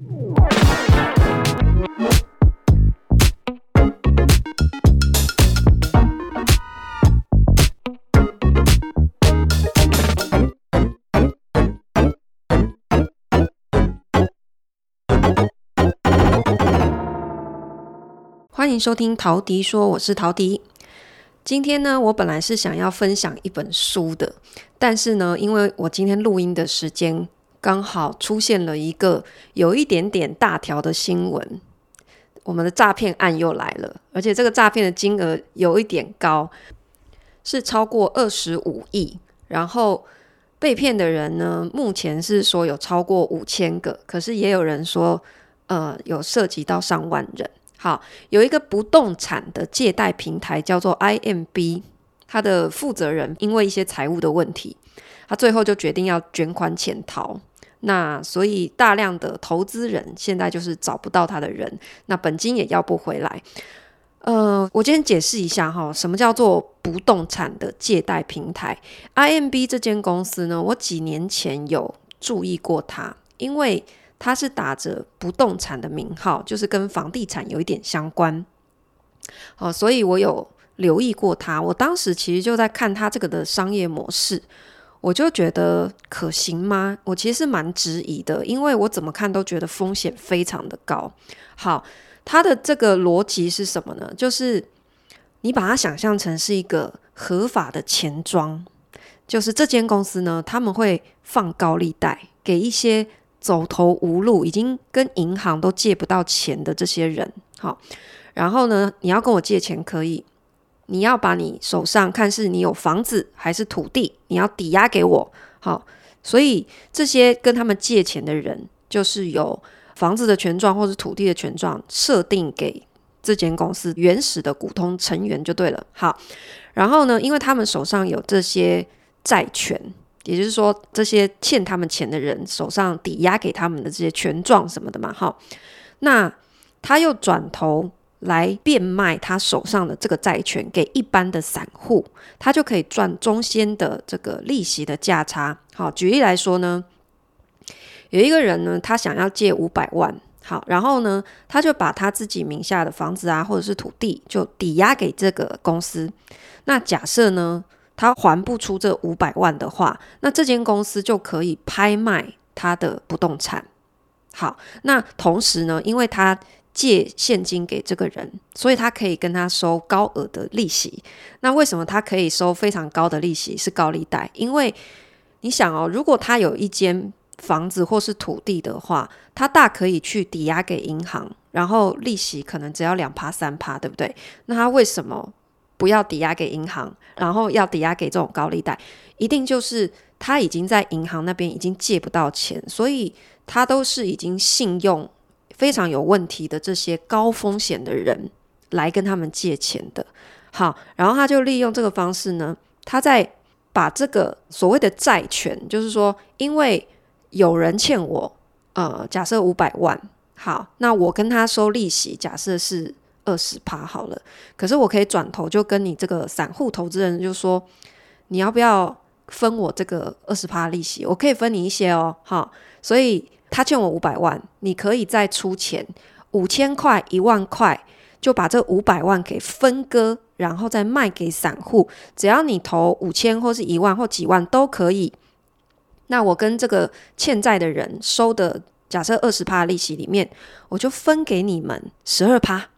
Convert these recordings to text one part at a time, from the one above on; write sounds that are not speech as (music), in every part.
欢迎收听陶迪说，我是陶迪。今天呢，我本来是想要分享一本书的，但是呢，因为我今天录音的时间刚好出现了一个有一点点大条的新闻，我们的诈骗案又来了，而且这个诈骗的金额有一点高，是超过二十五亿，然后被骗的人呢，目前是说有超过五千个，可是也有人说，呃，有涉及到上万人。好，有一个不动产的借贷平台叫做 IMB，他的负责人因为一些财务的问题，他最后就决定要卷款潜逃。那所以大量的投资人现在就是找不到他的人，那本金也要不回来。呃，我今天解释一下哈，什么叫做不动产的借贷平台？IMB 这间公司呢，我几年前有注意过它，因为。它是打着不动产的名号，就是跟房地产有一点相关，哦，所以我有留意过它。我当时其实就在看它这个的商业模式，我就觉得可行吗？我其实蛮质疑的，因为我怎么看都觉得风险非常的高。好，它的这个逻辑是什么呢？就是你把它想象成是一个合法的钱庄，就是这间公司呢，他们会放高利贷给一些。走投无路，已经跟银行都借不到钱的这些人，好，然后呢，你要跟我借钱可以，你要把你手上看是你有房子还是土地，你要抵押给我，好，所以这些跟他们借钱的人，就是有房子的权状或者土地的权状，设定给这间公司原始的股东成员就对了，好，然后呢，因为他们手上有这些债权。也就是说，这些欠他们钱的人手上抵押给他们的这些权状什么的嘛，哈，那他又转头来变卖他手上的这个债权给一般的散户，他就可以赚中间的这个利息的价差。好，举例来说呢，有一个人呢，他想要借五百万，好，然后呢，他就把他自己名下的房子啊，或者是土地，就抵押给这个公司。那假设呢，他还不出这五百万的话，那这间公司就可以拍卖他的不动产。好，那同时呢，因为他借现金给这个人，所以他可以跟他收高额的利息。那为什么他可以收非常高的利息？是高利贷？因为你想哦，如果他有一间房子或是土地的话，他大可以去抵押给银行，然后利息可能只要两趴三趴，对不对？那他为什么？不要抵押给银行，然后要抵押给这种高利贷，一定就是他已经在银行那边已经借不到钱，所以他都是已经信用非常有问题的这些高风险的人来跟他们借钱的。好，然后他就利用这个方式呢，他在把这个所谓的债权，就是说，因为有人欠我，呃，假设五百万，好，那我跟他收利息，假设是。二十趴好了，可是我可以转头就跟你这个散户投资人就说，你要不要分我这个二十趴利息？我可以分你一些哦，好。所以他欠我五百万，你可以再出钱五千块、一万块，就把这五百万给分割，然后再卖给散户。只要你投五千或是一万或几万都可以。那我跟这个欠债的人收的假设二十趴利息里面，我就分给你们十二趴。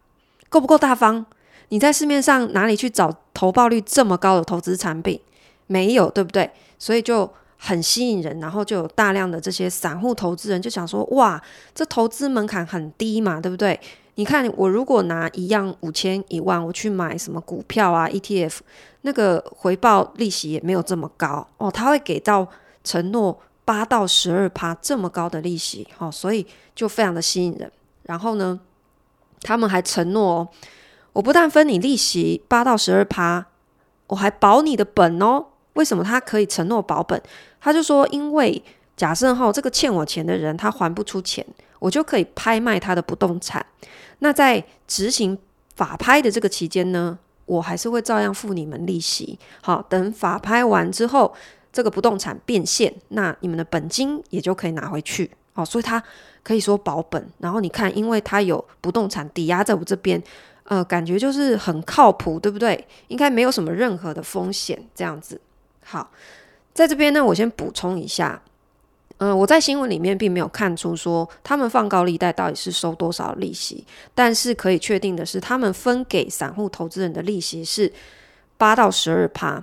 够不够大方？你在市面上哪里去找投报率这么高的投资产品？没有，对不对？所以就很吸引人，然后就有大量的这些散户投资人就想说：哇，这投资门槛很低嘛，对不对？你看我如果拿一样五千一万，我去买什么股票啊、ETF，那个回报利息也没有这么高哦，他会给到承诺八到十二趴这么高的利息，哦，所以就非常的吸引人。然后呢，他们还承诺哦，我不但分你利息八到十二趴，我还保你的本哦。为什么他可以承诺保本？他就说，因为假设哈，这个欠我钱的人他还不出钱，我就可以拍卖他的不动产。那在执行法拍的这个期间呢，我还是会照样付你们利息。好，等法拍完之后，这个不动产变现，那你们的本金也就可以拿回去。哦，所以他可以说保本。然后你看，因为他有不动产抵押在我这边，呃，感觉就是很靠谱，对不对？应该没有什么任何的风险，这样子。好，在这边呢，我先补充一下。嗯、呃，我在新闻里面并没有看出说他们放高利贷到底是收多少利息，但是可以确定的是，他们分给散户投资人的利息是八到十二趴。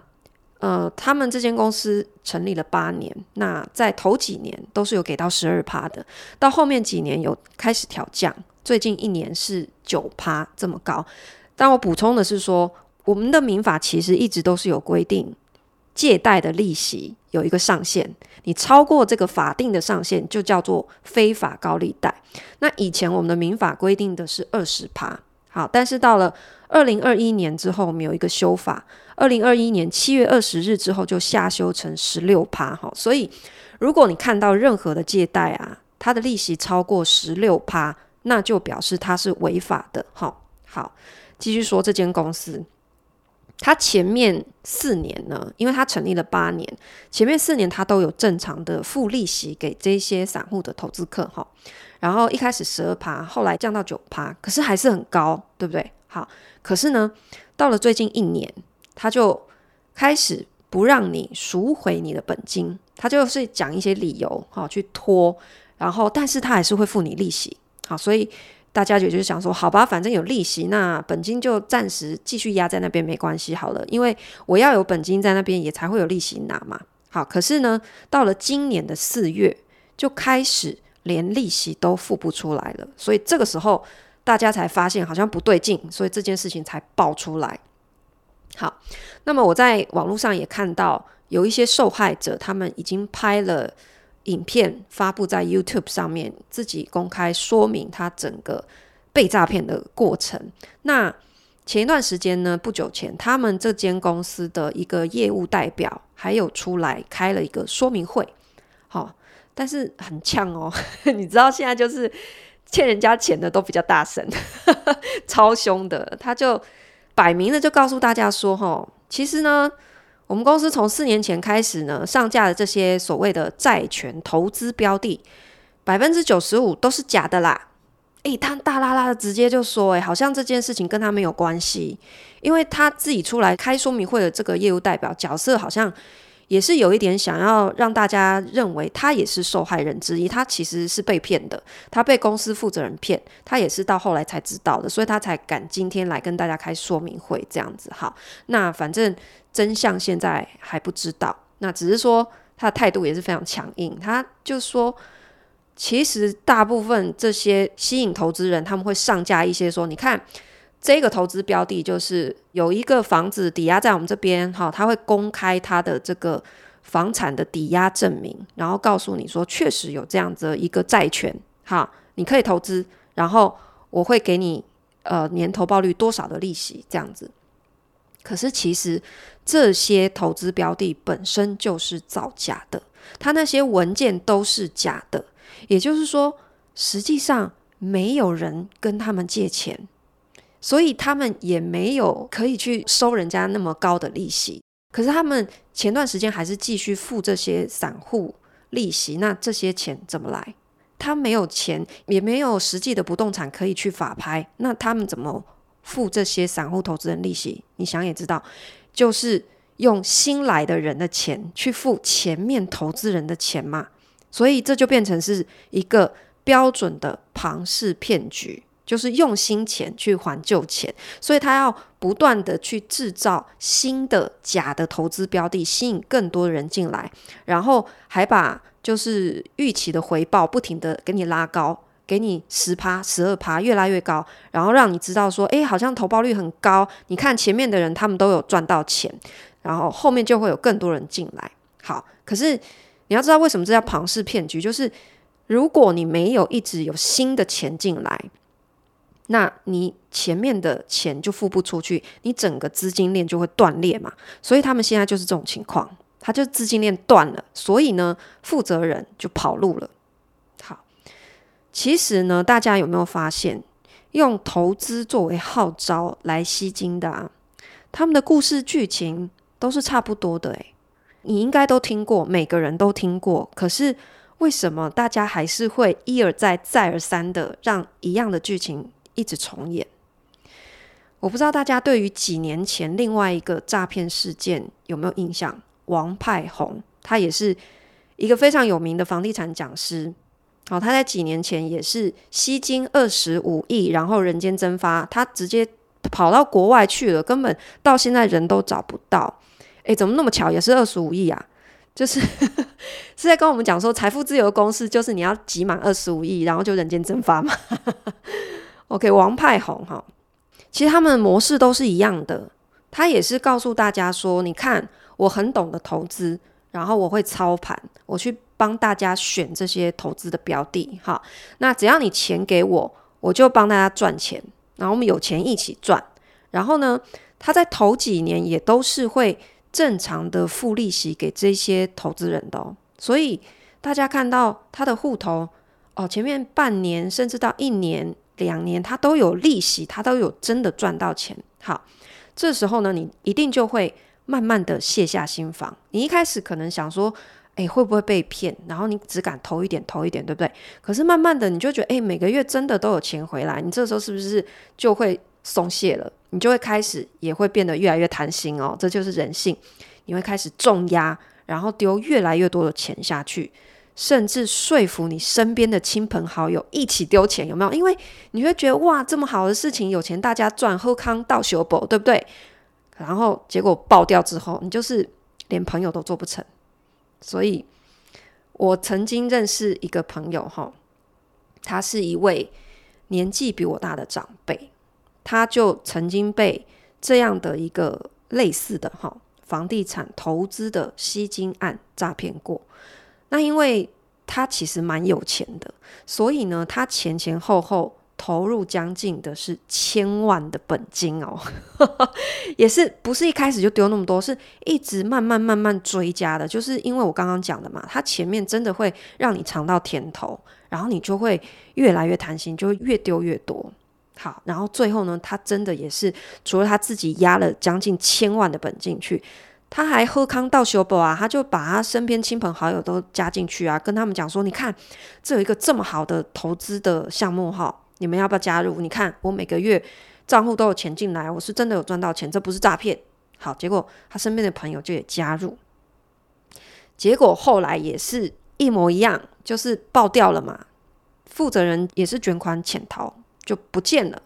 呃，他们这间公司成立了八年，那在头几年都是有给到十二趴的，到后面几年有开始调降，最近一年是九趴这么高。但我补充的是说，我们的民法其实一直都是有规定。借贷的利息有一个上限，你超过这个法定的上限，就叫做非法高利贷。那以前我们的民法规定的是二十趴，好，但是到了二零二一年之后，我们有一个修法，二零二一年七月二十日之后就下修成十六趴，好，所以如果你看到任何的借贷啊，它的利息超过十六趴，那就表示它是违法的，好，好，继续说这间公司。他前面四年呢，因为他成立了八年，前面四年他都有正常的付利息给这些散户的投资客哈。然后一开始十二趴，后来降到九趴，可是还是很高，对不对？好，可是呢，到了最近一年，他就开始不让你赎回你的本金，他就是讲一些理由哈去拖，然后但是他还是会付你利息，好，所以。大家也就是想说，好吧，反正有利息，那本金就暂时继续压在那边没关系好了，因为我要有本金在那边，也才会有利息拿嘛。好，可是呢，到了今年的四月，就开始连利息都付不出来了，所以这个时候大家才发现好像不对劲，所以这件事情才爆出来。好，那么我在网络上也看到有一些受害者，他们已经拍了。影片发布在 YouTube 上面，自己公开说明他整个被诈骗的过程。那前一段时间呢，不久前，他们这间公司的一个业务代表还有出来开了一个说明会，好、哦，但是很呛哦，(laughs) 你知道现在就是欠人家钱的都比较大声，(laughs) 超凶的，他就摆明了就告诉大家说，哈、哦，其实呢。我们公司从四年前开始呢，上架的这些所谓的债权投资标的，百分之九十五都是假的啦。诶，他大啦啦的直接就说，诶，好像这件事情跟他没有关系，因为他自己出来开说明会的这个业务代表角色，好像也是有一点想要让大家认为他也是受害人之一，他其实是被骗的，他被公司负责人骗，他也是到后来才知道的，所以他才敢今天来跟大家开说明会这样子。好，那反正。真相现在还不知道，那只是说他的态度也是非常强硬。他就说，其实大部分这些吸引投资人，他们会上架一些说，你看这个投资标的，就是有一个房子抵押在我们这边，哈，他会公开他的这个房产的抵押证明，然后告诉你说，确实有这样子一个债权，哈，你可以投资，然后我会给你呃年投报率多少的利息，这样子。可是其实这些投资标的本身就是造假的，他那些文件都是假的，也就是说，实际上没有人跟他们借钱，所以他们也没有可以去收人家那么高的利息。可是他们前段时间还是继续付这些散户利息，那这些钱怎么来？他没有钱，也没有实际的不动产可以去法拍，那他们怎么？付这些散户投资人利息，你想也知道，就是用新来的人的钱去付前面投资人的钱嘛，所以这就变成是一个标准的庞氏骗局，就是用新钱去还旧钱，所以他要不断的去制造新的假的投资标的，吸引更多人进来，然后还把就是预期的回报不停的给你拉高。给你十趴、十二趴，越来越高，然后让你知道说，诶，好像投报率很高。你看前面的人，他们都有赚到钱，然后后面就会有更多人进来。好，可是你要知道为什么这叫庞氏骗局，就是如果你没有一直有新的钱进来，那你前面的钱就付不出去，你整个资金链就会断裂嘛。所以他们现在就是这种情况，他就资金链断了，所以呢，负责人就跑路了。好其实呢，大家有没有发现，用投资作为号召来吸金的啊，他们的故事剧情都是差不多的诶，你应该都听过，每个人都听过。可是为什么大家还是会一而再、再而三的让一样的剧情一直重演？我不知道大家对于几年前另外一个诈骗事件有没有印象？王派红，他也是一个非常有名的房地产讲师。好，他在几年前也是吸金二十五亿，然后人间蒸发，他直接跑到国外去了，根本到现在人都找不到。诶，怎么那么巧，也是二十五亿啊？就是 (laughs) 是在跟我们讲说，财富自由的公式就是你要集满二十五亿，然后就人间蒸发嘛。OK，王派红哈，其实他们的模式都是一样的，他也是告诉大家说，你看我很懂得投资，然后我会操盘，我去。帮大家选这些投资的标的，哈，那只要你钱给我，我就帮大家赚钱，然后我们有钱一起赚。然后呢，他在头几年也都是会正常的付利息给这些投资人的哦。所以大家看到他的户头哦，前面半年甚至到一年、两年，他都有利息，他都有真的赚到钱。好，这时候呢，你一定就会慢慢的卸下心防。你一开始可能想说，诶，会不会被骗？然后你只敢投一点，投一点，对不对？可是慢慢的，你就觉得，诶，每个月真的都有钱回来，你这时候是不是就会松懈了？你就会开始也会变得越来越贪心哦，这就是人性。你会开始重压，然后丢越来越多的钱下去，甚至说服你身边的亲朋好友一起丢钱，有没有？因为你会觉得哇，这么好的事情，有钱大家赚，喝康到修补，对不对？然后结果爆掉之后，你就是连朋友都做不成。所以，我曾经认识一个朋友，哈，他是一位年纪比我大的长辈，他就曾经被这样的一个类似的哈房地产投资的吸金案诈骗过。那因为他其实蛮有钱的，所以呢，他前前后后。投入将近的是千万的本金哦，(laughs) 也是不是一开始就丢那么多，是一直慢慢慢慢追加的。就是因为我刚刚讲的嘛，他前面真的会让你尝到甜头，然后你就会越来越贪心，就会越丢越多。好，然后最后呢，他真的也是除了他自己压了将近千万的本金去，他还喝康道修博啊，他就把他身边亲朋好友都加进去啊，跟他们讲说，你看这有一个这么好的投资的项目哈。你们要不要加入？你看我每个月账户都有钱进来，我是真的有赚到钱，这不是诈骗。好，结果他身边的朋友就也加入，结果后来也是一模一样，就是爆掉了嘛。负责人也是卷款潜逃，就不见了。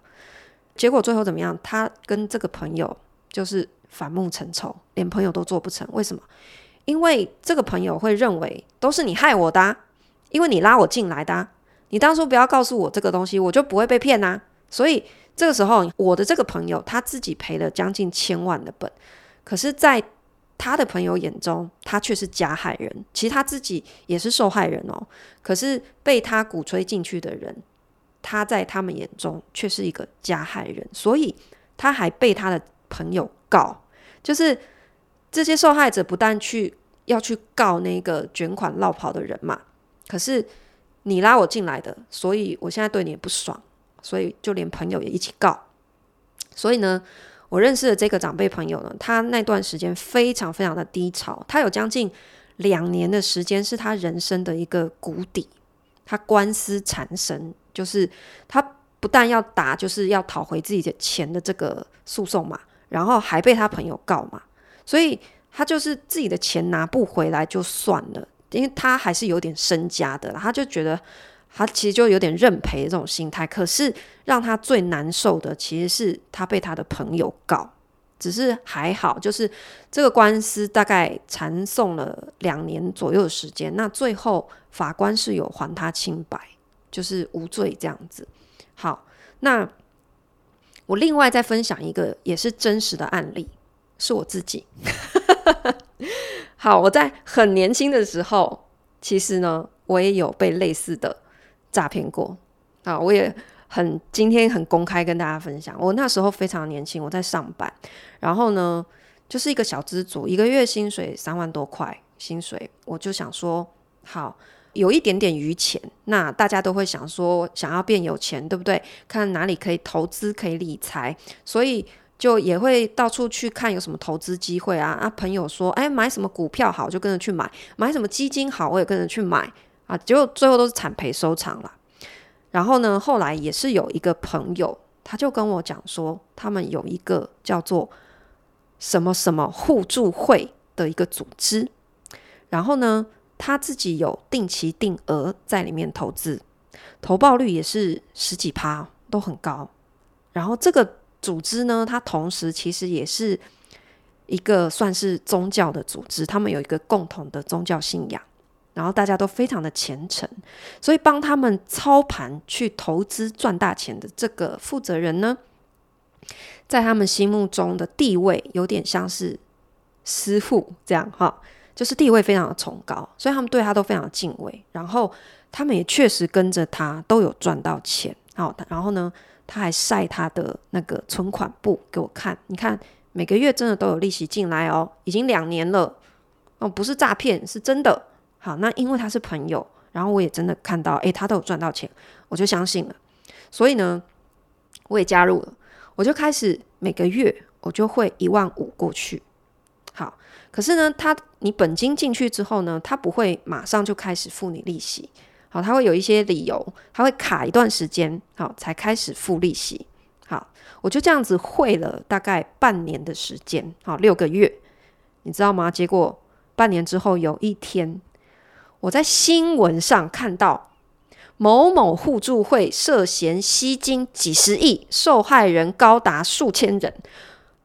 结果最后怎么样？他跟这个朋友就是反目成仇，连朋友都做不成。为什么？因为这个朋友会认为都是你害我的，因为你拉我进来的。你当初不要告诉我这个东西，我就不会被骗呐。所以这个时候，我的这个朋友他自己赔了将近千万的本，可是，在他的朋友眼中，他却是加害人。其实他自己也是受害人哦。可是被他鼓吹进去的人，他在他们眼中却是一个加害人，所以他还被他的朋友告。就是这些受害者不但去要去告那个卷款落跑的人嘛，可是。你拉我进来的，所以我现在对你也不爽，所以就连朋友也一起告。所以呢，我认识的这个长辈朋友呢，他那段时间非常非常的低潮，他有将近两年的时间是他人生的一个谷底，他官司缠身，就是他不但要打，就是要讨回自己的钱的这个诉讼嘛，然后还被他朋友告嘛，所以他就是自己的钱拿不回来就算了。因为他还是有点身家的，他就觉得他其实就有点认赔这种心态。可是让他最难受的，其实是他被他的朋友告。只是还好，就是这个官司大概缠讼了两年左右的时间。那最后法官是有还他清白，就是无罪这样子。好，那我另外再分享一个也是真实的案例，是我自己。(laughs) 好，我在很年轻的时候，其实呢，我也有被类似的诈骗过。啊，我也很今天很公开跟大家分享，我那时候非常年轻，我在上班，然后呢，就是一个小资族，一个月薪水三万多块薪水，我就想说，好，有一点点余钱，那大家都会想说，想要变有钱，对不对？看哪里可以投资，可以理财，所以。就也会到处去看有什么投资机会啊啊！朋友说，哎，买什么股票好，就跟着去买；买什么基金好，我也跟着去买。啊，结果最后都是惨赔收场了。然后呢，后来也是有一个朋友，他就跟我讲说，他们有一个叫做什么什么互助会的一个组织，然后呢，他自己有定期定额在里面投资，投报率也是十几趴，都很高。然后这个组织呢，它同时其实也是一个算是宗教的组织，他们有一个共同的宗教信仰。然后大家都非常的虔诚，所以帮他们操盘去投资赚大钱的这个负责人呢，在他们心目中的地位有点像是师傅这样哈，就是地位非常的崇高，所以他们对他都非常敬畏。然后他们也确实跟着他都有赚到钱。好，然后呢，他还晒他的那个存款簿给我看，你看每个月真的都有利息进来哦，已经两年了哦，不是诈骗，是真的。好，那因为他是朋友，然后我也真的看到，诶，他都有赚到钱，我就相信了。所以呢，我也加入了，我就开始每个月我就会一万五过去。好，可是呢，他你本金进去之后呢，他不会马上就开始付你利息。好，他会有一些理由，他会卡一段时间，好，才开始付利息。好，我就这样子汇了大概半年的时间，好，六个月，你知道吗？结果半年之后有一天。我在新闻上看到某某互助会涉嫌吸金几十亿，受害人高达数千人。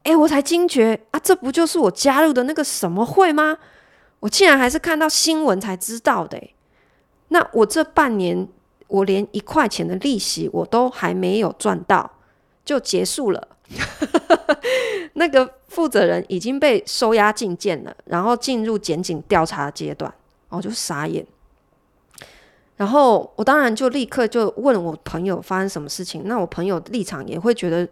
诶，我才惊觉啊，这不就是我加入的那个什么会吗？我竟然还是看到新闻才知道的。那我这半年，我连一块钱的利息我都还没有赚到，就结束了。(laughs) 那个负责人已经被收押禁见了，然后进入检警调查阶段。我就傻眼，然后我当然就立刻就问我朋友发生什么事情。那我朋友立场也会觉得，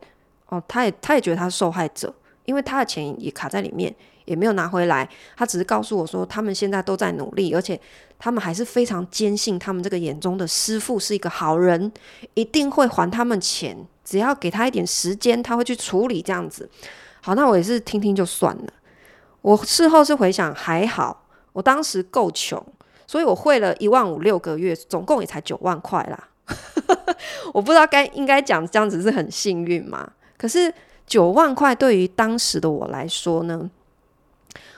哦，他也他也觉得他是受害者，因为他的钱也卡在里面，也没有拿回来。他只是告诉我说，他们现在都在努力，而且他们还是非常坚信他们这个眼中的师傅是一个好人，一定会还他们钱，只要给他一点时间，他会去处理这样子。好，那我也是听听就算了。我事后是回想，还好。我当时够穷，所以我汇了一万五六个月，总共也才九万块啦。(laughs) 我不知道该应该讲这样子是很幸运吗？可是九万块对于当时的我来说呢，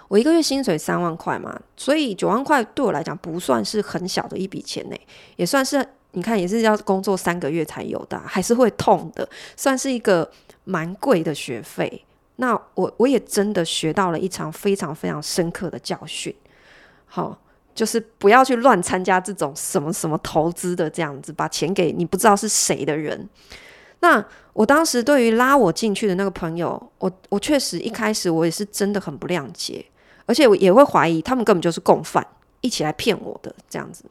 我一个月薪水三万块嘛，所以九万块对我来讲不算是很小的一笔钱呢，也算是你看也是要工作三个月才有的，还是会痛的，算是一个蛮贵的学费。那我我也真的学到了一场非常非常深刻的教训。好，就是不要去乱参加这种什么什么投资的这样子，把钱给你不知道是谁的人。那我当时对于拉我进去的那个朋友，我我确实一开始我也是真的很不谅解，而且我也会怀疑他们根本就是共犯，一起来骗我的这样子。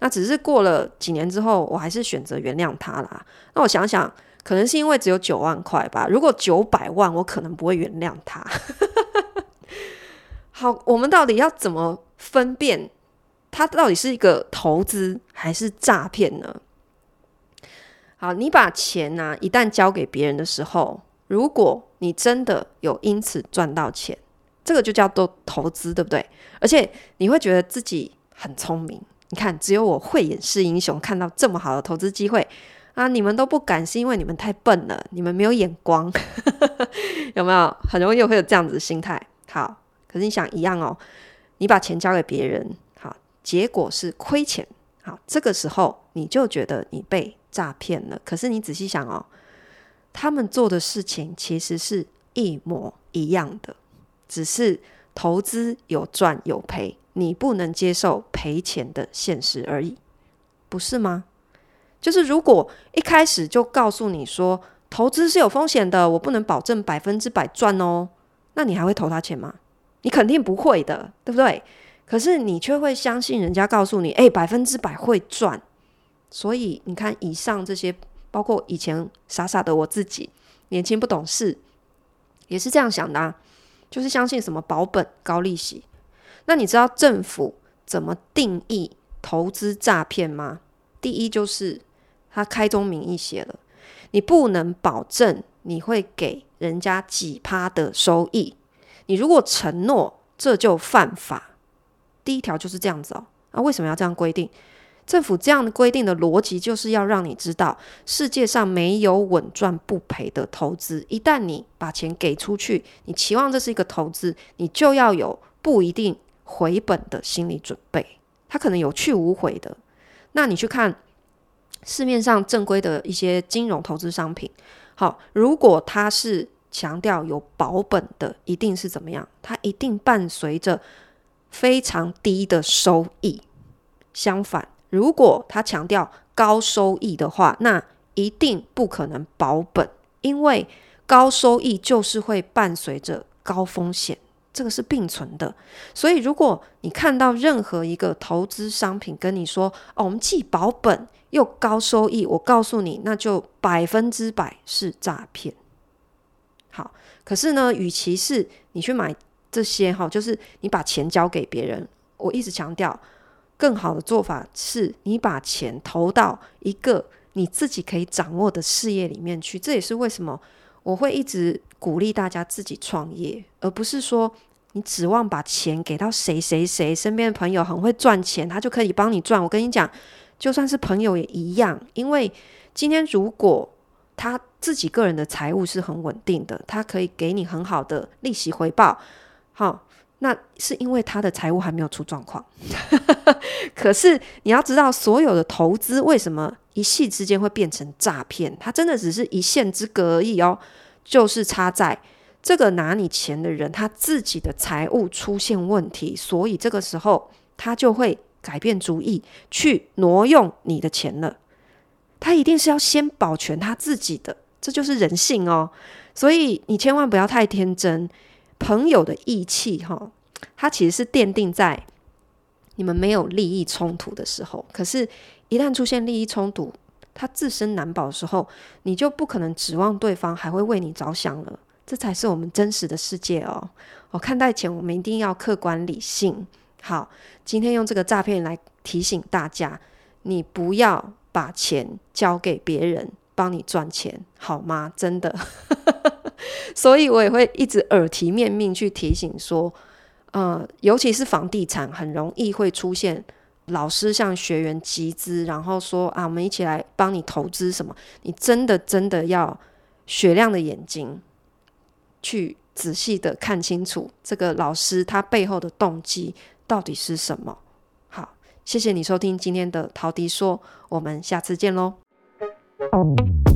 那只是过了几年之后，我还是选择原谅他啦。那我想想，可能是因为只有九万块吧。如果九百万，我可能不会原谅他。(laughs) 好，我们到底要怎么分辨他到底是一个投资还是诈骗呢？好，你把钱呢、一旦交给别人的时候，如果你真的有因此赚到钱，这个就叫做投资，对不对？而且你会觉得自己很聪明。你看，只有我慧眼识英雄，看到这么好的投资机会啊，你们都不敢，是因为你们太笨了，你们没有眼光，(laughs) 有没有？很容易会有这样子的心态。好。可是你想一样哦，你把钱交给别人，好，结果是亏钱，好，这个时候你就觉得你被诈骗了。可是你仔细想哦，他们做的事情其实是一模一样的，只是投资有赚有赔，你不能接受赔钱的现实而已，不是吗？就是如果一开始就告诉你说投资是有风险的，我不能保证百分之百赚哦，那你还会投他钱吗？你肯定不会的，对不对？可是你却会相信人家告诉你，诶，百分之百会赚。所以你看，以上这些，包括以前傻傻的我自己，年轻不懂事，也是这样想的啊，就是相信什么保本高利息。那你知道政府怎么定义投资诈骗吗？第一就是他开宗明义写了，你不能保证你会给人家几趴的收益。你如果承诺，这就犯法。第一条就是这样子哦。那为什么要这样规定？政府这样的规定的逻辑，就是要让你知道，世界上没有稳赚不赔的投资。一旦你把钱给出去，你期望这是一个投资，你就要有不一定回本的心理准备。它可能有去无回的。那你去看市面上正规的一些金融投资商品，好，如果它是强调有保本的，一定是怎么样？它一定伴随着非常低的收益。相反，如果他强调高收益的话，那一定不可能保本，因为高收益就是会伴随着高风险，这个是并存的。所以，如果你看到任何一个投资商品跟你说“哦，我们既保本又高收益”，我告诉你，那就百分之百是诈骗。好，可是呢，与其是你去买这些哈，就是你把钱交给别人，我一直强调。更好的做法是你把钱投到一个你自己可以掌握的事业里面去。这也是为什么我会一直鼓励大家自己创业，而不是说你指望把钱给到谁谁谁身边的朋友很会赚钱，他就可以帮你赚。我跟你讲，就算是朋友也一样，因为今天如果他自己个人的财务是很稳定的，他可以给你很好的利息回报。好。那是因为他的财务还没有出状况，(laughs) 可是你要知道，所有的投资为什么一夕之间会变成诈骗？它真的只是一线之隔而已哦，就是差在这个拿你钱的人他自己的财务出现问题，所以这个时候他就会改变主意去挪用你的钱了。他一定是要先保全他自己的，这就是人性哦。所以你千万不要太天真。朋友的义气，哈，它其实是奠定在你们没有利益冲突的时候。可是，一旦出现利益冲突，他自身难保的时候，你就不可能指望对方还会为你着想了。这才是我们真实的世界哦。我看待钱，我们一定要客观理性。好，今天用这个诈骗来提醒大家，你不要把钱交给别人帮你赚钱，好吗？真的。(laughs) 所以我也会一直耳提面命去提醒说，呃，尤其是房地产，很容易会出现老师向学员集资，然后说啊，我们一起来帮你投资什么？你真的真的要雪亮的眼睛去仔细的看清楚这个老师他背后的动机到底是什么。好，谢谢你收听今天的陶迪说，我们下次见喽。Thank you.